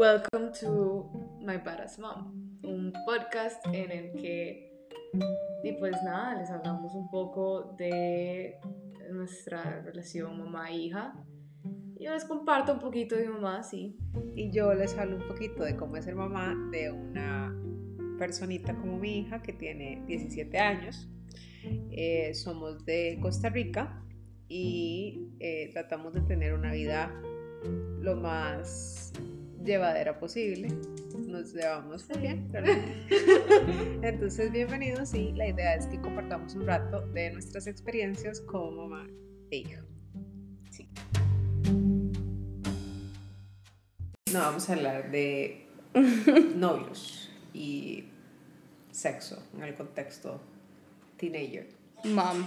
Welcome to My Badass Mom, un podcast en el que, y pues nada, les hablamos un poco de nuestra relación mamá-hija. Yo les comparto un poquito de mi mamá, sí. Y yo les hablo un poquito de cómo es ser mamá de una personita como mi hija que tiene 17 años. Eh, somos de Costa Rica y eh, tratamos de tener una vida lo más llevadera posible. Nos llevamos muy bien. Entonces, bienvenidos y la idea es que compartamos un rato de nuestras experiencias como mamá e hija. Sí. No, vamos a hablar de novios y sexo en el contexto teenager. Mom.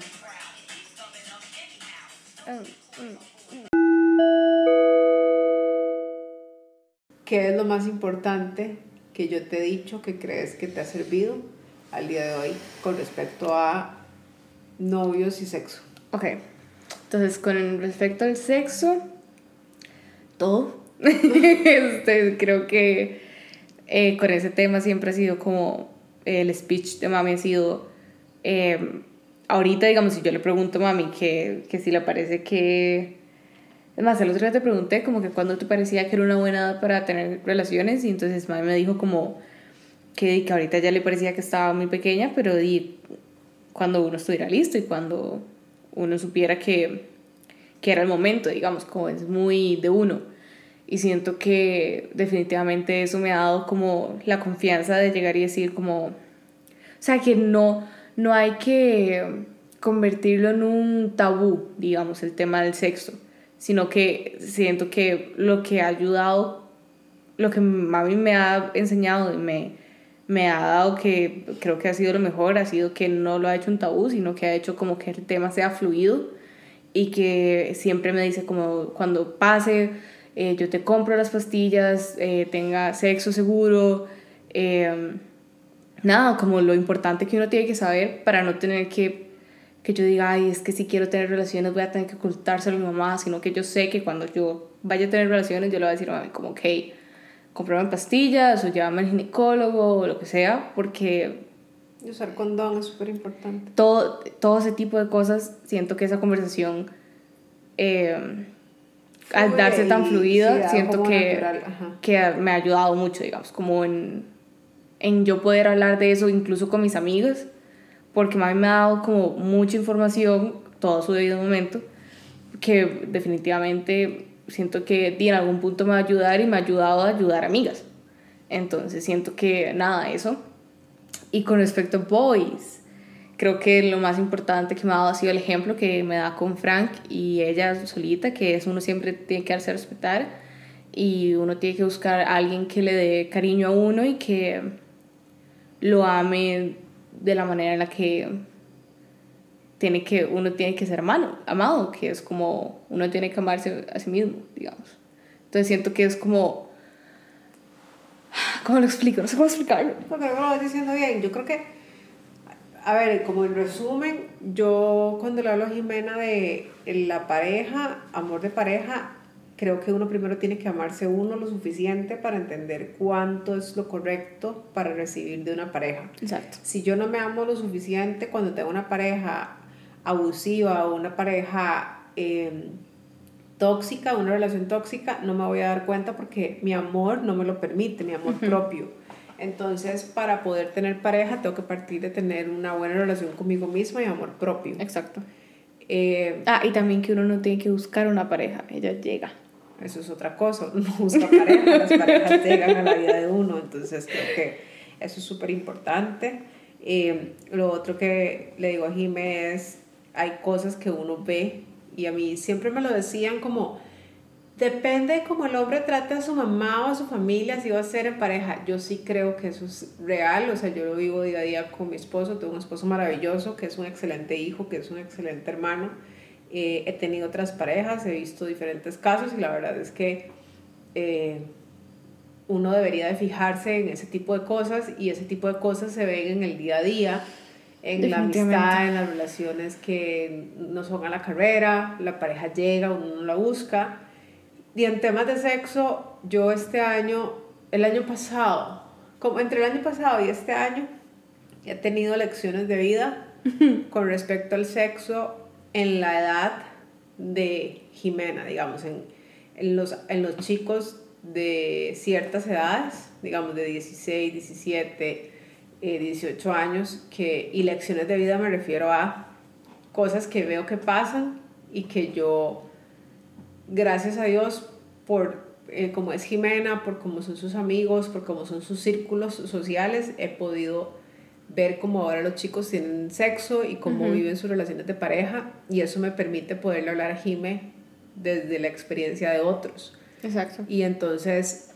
¿Qué es lo más importante que yo te he dicho que crees que te ha servido al día de hoy con respecto a novios y sexo? Ok, entonces con respecto al sexo, todo. este, creo que eh, con ese tema siempre ha sido como el speech de mami ha sido, eh, ahorita digamos, si yo le pregunto a mami que, que si le parece que es más, el otro día te pregunté como que cuando te parecía que era una buena edad para tener relaciones y entonces mami me dijo como que, que ahorita ya le parecía que estaba muy pequeña, pero di, cuando uno estuviera listo y cuando uno supiera que, que era el momento, digamos, como es muy de uno. Y siento que definitivamente eso me ha dado como la confianza de llegar y decir como, o sea, que no, no hay que convertirlo en un tabú, digamos, el tema del sexo sino que siento que lo que ha ayudado, lo que mami me ha enseñado y me, me ha dado que creo que ha sido lo mejor, ha sido que no lo ha hecho un tabú, sino que ha hecho como que el tema sea fluido y que siempre me dice como cuando pase, eh, yo te compro las pastillas, eh, tenga sexo seguro, eh, nada, como lo importante que uno tiene que saber para no tener que que yo diga, ay, es que si quiero tener relaciones voy a tener que ocultárselo a mi mamá, sino que yo sé que cuando yo vaya a tener relaciones yo le voy a decir a mami como, ok, comprame pastillas o llévame al ginecólogo o lo que sea, porque... Y usar condón es súper importante. Todo, todo ese tipo de cosas, siento que esa conversación, eh, al darse tan fluida, siento que, que me ha ayudado mucho, digamos, como en, en yo poder hablar de eso incluso con mis amigas porque mami me ha dado como mucha información, todo su debido momento, que definitivamente siento que en algún punto me va a ayudar y me ha ayudado a ayudar a amigas. Entonces siento que nada, eso. Y con respecto a boys, creo que lo más importante que me ha dado ha sido el ejemplo que me da con Frank y ella solita, que es uno siempre tiene que a respetar y uno tiene que buscar a alguien que le dé cariño a uno y que lo ame de la manera en la que tiene que, uno tiene que ser amado, amado, que es como uno tiene que amarse a sí mismo, digamos. Entonces siento que es como... ¿Cómo lo explico? No sé cómo explicarlo. No, pero lo vas diciendo bien. Yo creo que, a ver, como en resumen, yo cuando le hablo a Jimena de la pareja, amor de pareja, creo que uno primero tiene que amarse uno lo suficiente para entender cuánto es lo correcto para recibir de una pareja. Exacto. Si yo no me amo lo suficiente cuando tengo una pareja abusiva o una pareja em, tóxica, una relación tóxica, no me voy a dar cuenta porque mi amor no me lo permite, mi amor propio. Entonces, para poder tener pareja, tengo que partir de tener una buena relación conmigo misma y amor propio. Exacto. Eh, ah, y también que uno no tiene que buscar una pareja, ella llega eso es otra cosa, uno busca pareja, las parejas llegan a la vida de uno, entonces creo que eso es súper importante. Eh, lo otro que le digo a Jimé es, hay cosas que uno ve y a mí siempre me lo decían como, depende como el hombre trate a su mamá o a su familia, si va a ser en pareja. Yo sí creo que eso es real, o sea, yo lo vivo día a día con mi esposo, tengo un esposo maravilloso, que es un excelente hijo, que es un excelente hermano eh, he tenido otras parejas, he visto diferentes casos y la verdad es que eh, uno debería de fijarse en ese tipo de cosas y ese tipo de cosas se ven en el día a día, en la amistad, en las relaciones que no son a la carrera, la pareja llega, uno no la busca. Y en temas de sexo, yo este año, el año pasado, como entre el año pasado y este año, he tenido lecciones de vida con respecto al sexo en la edad de Jimena, digamos, en, en, los, en los chicos de ciertas edades, digamos de 16, 17, 18 años, que, y lecciones de vida me refiero a cosas que veo que pasan y que yo, gracias a Dios, por eh, como es Jimena, por cómo son sus amigos, por cómo son sus círculos sociales, he podido ver cómo ahora los chicos tienen sexo y cómo viven sus relaciones de pareja y eso me permite poderle hablar a Jime desde la experiencia de otros. Exacto. Y entonces,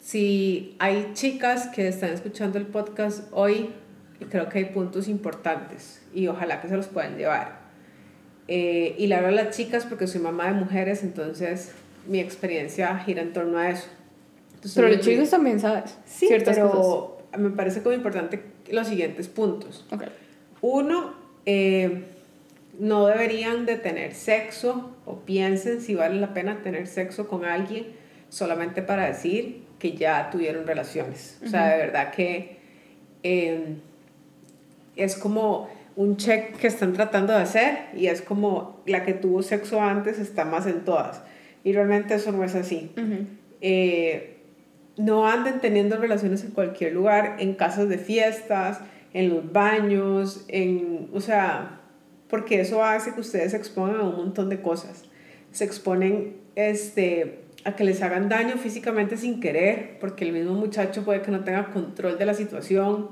si hay chicas que están escuchando el podcast hoy, creo que hay puntos importantes y ojalá que se los puedan llevar. Eh, y le hablo a las chicas porque soy mamá de mujeres, entonces mi experiencia gira en torno a eso. pero los chicos también sabes. Sí, pero me parece como importante los siguientes puntos. Okay. Uno, eh, no deberían de tener sexo o piensen si vale la pena tener sexo con alguien solamente para decir que ya tuvieron relaciones. O sea, de verdad que em, es como un check que están tratando de hacer y es como la que tuvo sexo antes está más en todas. Y realmente eso no es así. Eh, no anden teniendo relaciones en cualquier lugar, en casas de fiestas, en los baños, en, o sea, porque eso hace que ustedes se expongan a un montón de cosas. Se exponen este, a que les hagan daño físicamente sin querer, porque el mismo muchacho puede que no tenga control de la situación.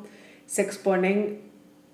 Se exponen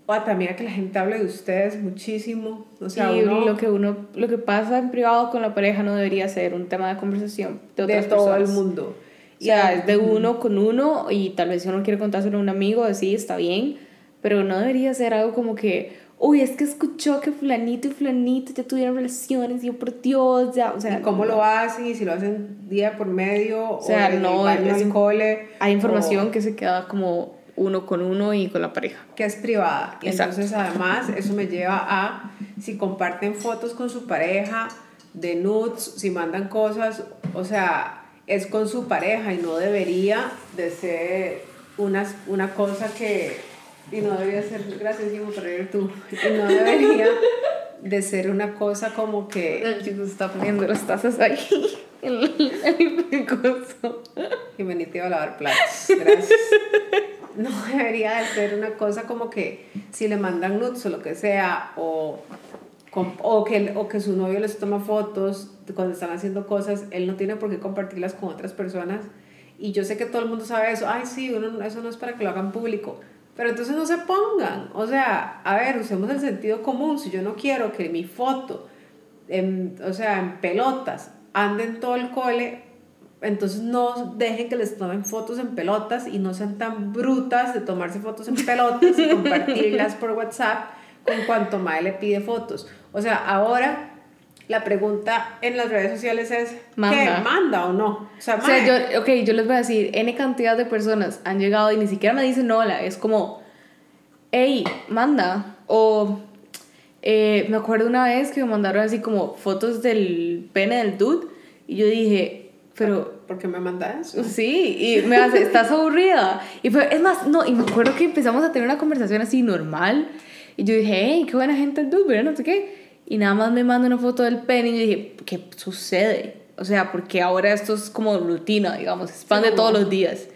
o también a que la gente hable de ustedes muchísimo. O sea, y lo que uno, lo que pasa en privado con la pareja no debería ser un tema de conversación de, de todo el mundo. O sea, es de uno con uno y tal vez si uno quiere contárselo a un amigo, sí, está bien, pero no debería ser algo como que, uy, es que escuchó que fulanito y fulanito ya tuvieron relaciones y yo por Dios, ya, o sea... ¿Y cómo lo hacen? ¿Y si lo hacen día por medio? O sea, no, el cole, hay información que se queda como uno con uno y con la pareja. Que es privada. Entonces además eso me lleva a, si comparten fotos con su pareja, de nudes, si mandan cosas, o sea es con su pareja y no debería de ser una, una cosa que, y no debería ser, gracias Jimo por ir tú, y no debería de ser una cosa como que... El chico está poniendo las tazas ahí, el, el coso. Y me a lavar platos, gracias. No debería de ser una cosa como que si le mandan nudes o lo que sea, o o que, o que su novio les toma fotos cuando están haciendo cosas, él no tiene por qué compartirlas con otras personas. Y yo sé que todo el mundo sabe eso, ay sí, uno, eso no es para que lo hagan público. Pero entonces no se pongan, o sea, a ver, usemos el sentido común, si yo no quiero que mi foto, o sea, en pelotas, ande en todo el cole, entonces no dejen que les tomen fotos en pelotas y no sean tan brutas de tomarse fotos en pelotas y compartirlas por WhatsApp con cuanto más le pide fotos. O sea, ahora la pregunta en las redes sociales es ¿manda, ¿qué? ¿manda o no? O sea, yo, ok, yo les voy a decir, N cantidad de personas han llegado y ni siquiera me dicen hola, es como, hey, manda. O eh, me acuerdo una vez que me mandaron así como fotos del pene del dude y yo dije, pero... ¿Por qué me mandas? Sí, y me hace, estás aburrida. Y fue, es más, no, y me acuerdo que empezamos a tener una conversación así normal y yo dije, hey, qué buena gente el dude, pero no sé qué. Y nada más me manda una foto del pene y yo dije, ¿qué sucede? O sea, porque ahora esto es como rutina, digamos, es pan de todos los días.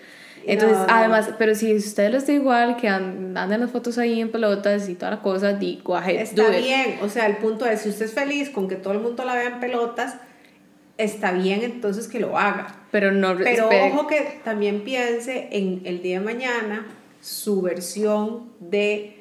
Entonces, además, pero si ustedes les da igual que anden las fotos ahí en pelotas y toda la cosa, digo, Está bien, o sea, el punto es, si usted es feliz con que todo el mundo la vea en pelotas, está bien entonces que lo haga. Pero no Pero ojo que también piense en el día de mañana su versión de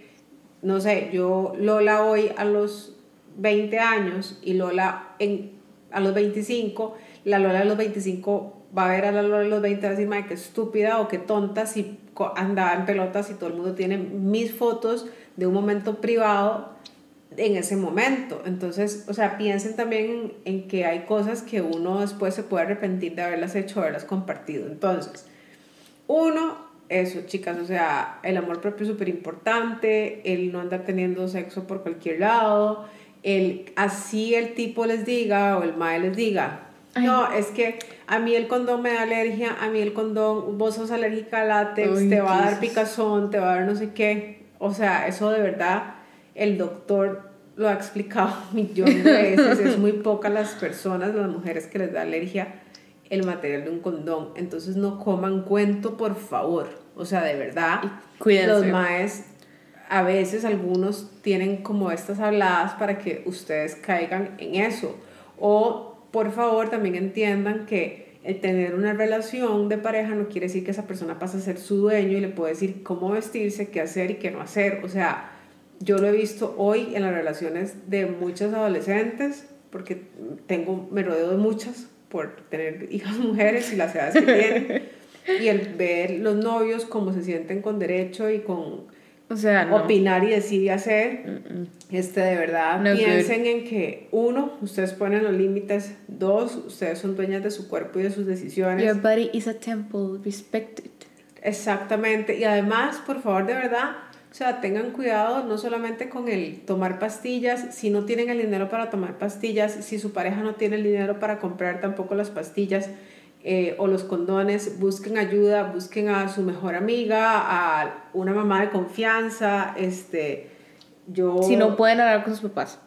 no sé, yo Lola hoy a los 20 años y Lola en, a los 25, la Lola a los 25 va a ver a la Lola a los 20 y va a qué estúpida o qué tonta si andaba en pelotas y todo el mundo tiene mis fotos de un momento privado en ese momento. Entonces, o sea, piensen también en, en que hay cosas que uno después se puede arrepentir de haberlas hecho, haberlas compartido. Entonces, uno, eso, chicas, o sea, el amor propio es súper importante, el no andar teniendo sexo por cualquier lado, el así el tipo les diga o el mae les diga, No, es que a mí el condón me da alergia, a mí el condón, vos sos alérgica al látex, te va a dar picazón, te va a dar no sé qué. O sea, eso de verdad, el doctor lo ha explicado millones de veces. es muy poca las personas, las mujeres que les da alergia el material de un condón. Entonces no coman cuento, por favor. O sea, de verdad, Cuídense. los maes, a veces algunos tienen como estas habladas para que ustedes caigan en eso. O por favor también entiendan que el tener una relación de pareja no quiere decir que esa persona pase a ser su dueño y le puede decir cómo vestirse, qué hacer y qué no hacer. O sea, yo lo he visto hoy en las relaciones de muchas adolescentes, porque tengo, me rodeo de muchas por tener hijas mujeres y las edades que tienen, y el ver los novios cómo se sienten con derecho y con o sea, opinar y decir y hacer, este, de verdad, piensen en que, uno, ustedes ponen los límites, dos, ustedes son dueñas de su cuerpo y de sus decisiones. Your body is a temple, respect it. Exactamente, y además, por favor, de verdad, o sea, tengan cuidado no solamente con el tomar pastillas, si no tienen el dinero para tomar pastillas, si su pareja no tiene el dinero para comprar tampoco las pastillas eh, o los condones, busquen ayuda, busquen a su mejor amiga, a una mamá de confianza, este, yo... Si no pueden hablar con sus papás.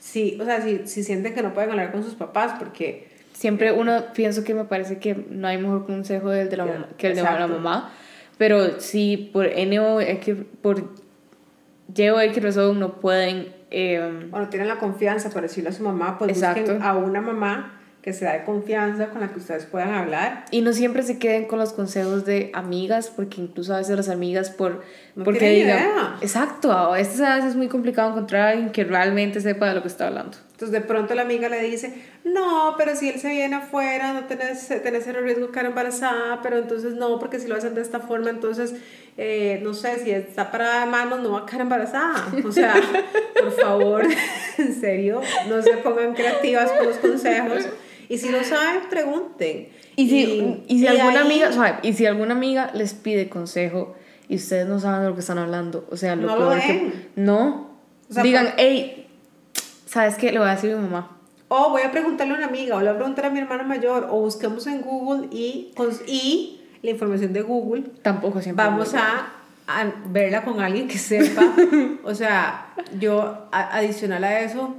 Sí, o sea, si, si sienten que no pueden hablar con sus papás, porque... Siempre uno, pienso que me parece que no hay mejor consejo del de la mamá, que el de la mamá pero si por N o X, por Y o X razón no pueden... Eh, bueno, tienen la confianza para decirle a su mamá, pues busquen a una mamá que sea de confianza, con la que ustedes puedan hablar. Y no siempre se queden con los consejos de amigas, porque incluso a veces las amigas por... No porque digan, idea. Exacto, a veces es muy complicado encontrar a alguien que realmente sepa de lo que está hablando. Entonces de pronto la amiga le dice, no, pero si él se viene afuera, no tenés, tenés el riesgo de quedar embarazada, pero entonces no, porque si lo hacen de esta forma, entonces, eh, no sé, si está parada de manos, no va a quedar embarazada. O sea, por favor, en serio, no se pongan creativas con los consejos y si no saben, pregunten. Y si, y, si alguna amiga, y si alguna amiga les pide consejo y ustedes no saben de lo que están hablando, o sea, lo no peor que no, digan, hey, ¿sabes qué? Le voy a decir a mi mamá. O voy a preguntarle a una amiga, o le voy a preguntar a mi hermana mayor, o busquemos en Google y, y la información de Google. Tampoco siempre. Vamos a, a, verla con alguien que sepa. o sea, yo, adicional a eso,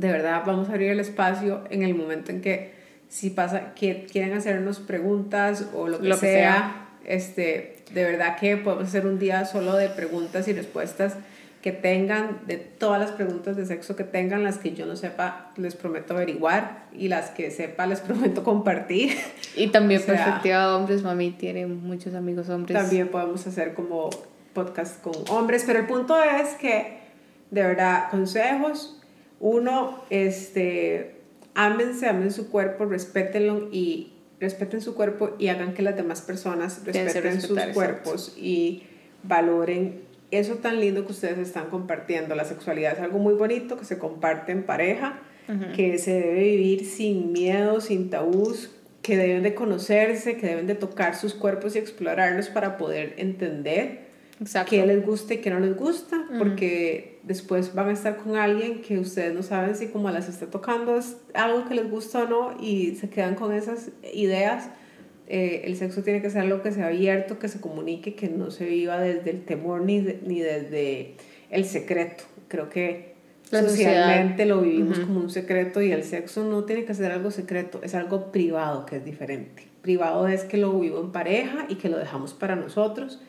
de verdad vamos a abrir el espacio en el momento en que si pasa que quieren hacernos preguntas o lo que, sea, este de verdad que podemos hacer un día solo de preguntas y respuestas que tengan de todas las preguntas de sexo que tengan las que yo no sepa les prometo averiguar y las que sepa les prometo compartir. Y también perspectiva hombres mami tiene muchos amigos hombres. también podemos hacer como podcast con hombres pero el punto es que de verdad consejos uno, este, ámense, amen su cuerpo, respétenlo y respeten su cuerpo y hagan que las demás personas respeten sus cuerpos y valoren eso tan lindo que ustedes están compartiendo. La sexualidad es algo muy bonito que se comparte en pareja, que se debe vivir sin miedo, sin tabús, que deben de conocerse, que deben de tocar sus cuerpos y explorarlos para poder entender Exacto. qué les gusta y qué no les gusta, porque después van a estar con alguien que ustedes no saben si como las está tocando es algo que les gusta o no y se quedan con esas ideas. Eh, el sexo tiene que ser algo que sea abierto, que se comunique, que no se viva desde el temor ni, ni desde el secreto. Creo que socialmente lo vivimos como un secreto y el sexo no tiene que ser algo secreto, es algo privado que es diferente. Privado es que lo vivo en pareja y que lo dejamos para nosotros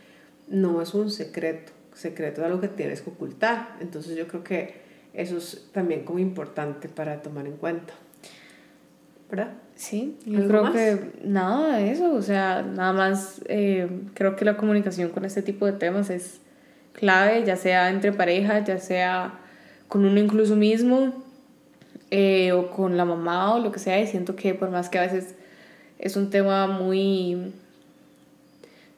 no es un secreto, secreto es algo que tienes que ocultar. Entonces yo creo que eso es también como importante para tomar en cuenta. ¿Verdad? Sí, yo creo que nada de eso, o sea, nada más eh, creo que la comunicación con este tipo de temas es clave, ya sea entre parejas, ya sea con uno incluso mismo, eh, o con la mamá o lo que sea, y siento que por más que a veces es un tema muy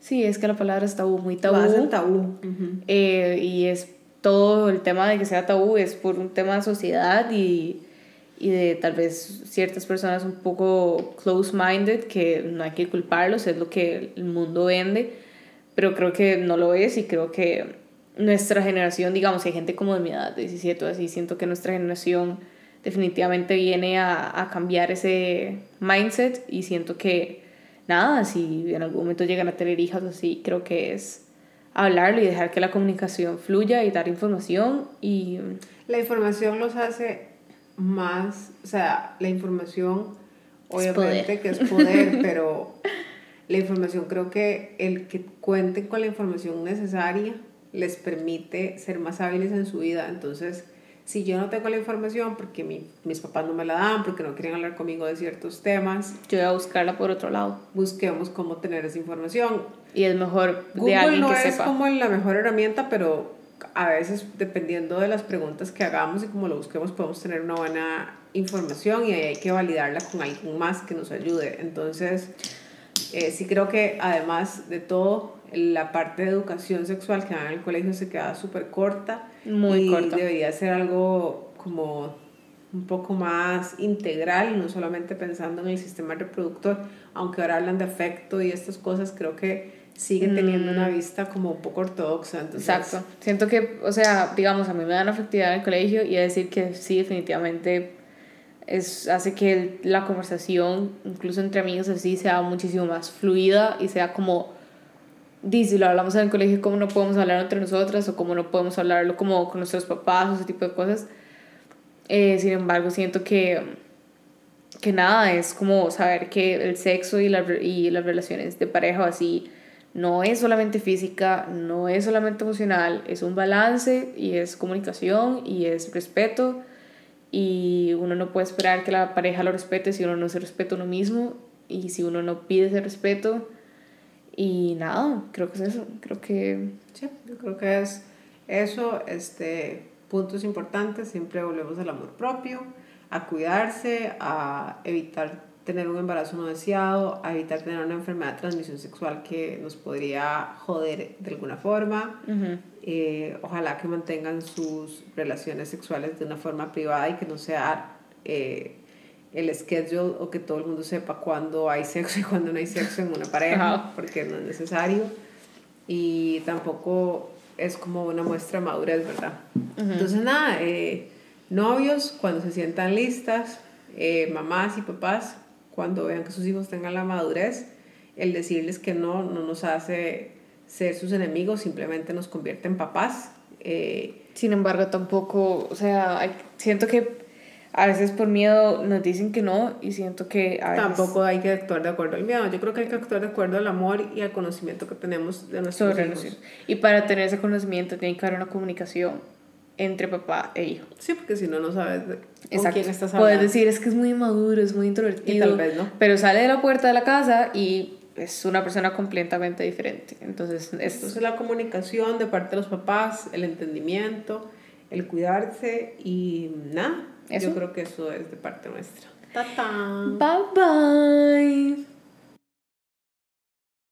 Sí, es que la palabra es tabú, muy tabú. tabú. Eh, y es todo el tema de que sea tabú es por un tema de sociedad y, y de tal vez ciertas personas un poco close-minded que no hay que culparlos, es lo que el mundo vende, pero creo que no lo es y creo que nuestra generación, digamos, hay gente como de mi edad, de 17 o así, siento que nuestra generación definitivamente viene a, a cambiar ese mindset y siento que nada, si en algún momento llegan a tener hijas así, creo que es hablarlo y dejar que la comunicación fluya y dar información y... La información los hace más, o sea, la información obviamente que es poder, pero la información creo que el que cuenten con la información necesaria les permite ser más hábiles en su vida, entonces si yo no tengo la información porque mi, mis papás no me la dan, porque no quieren hablar conmigo de ciertos temas, yo voy a buscarla por otro lado. Busquemos cómo tener esa información. Y es mejor de Google alguien no es como la mejor herramienta, pero a veces dependiendo de las preguntas que hagamos y cómo lo busquemos podemos tener una buena información y ahí hay que validarla con alguien más que nos ayude. Entonces, eh, sí creo que además de todo, la parte de educación sexual que dan en el colegio se queda súper corta. Muy y corta. Debería ser algo como un poco más integral, no solamente pensando en el sistema reproductor, aunque ahora hablan de afecto y estas cosas, creo que siguen teniendo una mm. vista como un poco ortodoxa. Entonces... Exacto. Siento que, o sea, digamos, a mí me dan afectividad en el colegio y a decir que sí, definitivamente es, hace que la conversación, incluso entre amigos así, sea muchísimo más fluida y sea como dice, lo hablamos en el colegio, cómo no podemos hablar entre nosotras o cómo no podemos hablarlo como con nuestros papás o ese tipo de cosas. Eh, sin embargo, siento que, que nada, es como saber que el sexo y, la, y las relaciones de pareja o así no es solamente física, no es solamente emocional, es un balance y es comunicación y es respeto y uno no puede esperar que la pareja lo respete si uno no se respeta a uno mismo y si uno no pide ese respeto y nada, creo que es eso. Creo que. Sí, yo creo que es eso. Este, puntos importantes: siempre volvemos al amor propio, a cuidarse, a evitar tener un embarazo no deseado, a evitar tener una enfermedad de transmisión sexual que nos podría joder de alguna forma. Eh, ojalá que mantengan sus relaciones sexuales de una forma privada y que no sea. Eh, el schedule o que todo el mundo sepa cuándo hay sexo y cuándo no hay sexo en una pareja, porque no es necesario. Y tampoco es como una muestra de madurez, ¿verdad? Entonces, nada, eh, novios, cuando se sientan listas, eh, mamás y papás, cuando vean que sus hijos tengan la madurez, el decirles que no, no nos hace ser sus enemigos, simplemente nos convierte en papás. Eh, Sin embargo, tampoco, o sea, siento que a veces por miedo nos dicen que no y siento que a veces... Tampoco hay que actuar de acuerdo al miedo. Yo creo que hay que actuar de acuerdo al amor y al conocimiento que tenemos de nuestros hijos. Y para tener ese conocimiento tiene que haber una comunicación entre papá e hijo. Sí, porque si no, no sabes de con quién estás hablando. Puedes decir, es que es muy inmaduro, es muy introvertido. Y tal vez no. Pero sale de la puerta de la casa y es una persona completamente diferente. Entonces, es la comunicación de parte de los papás, el entendimiento, el cuidarse y nada yo creo que eso es de parte nuestra. Bye bye.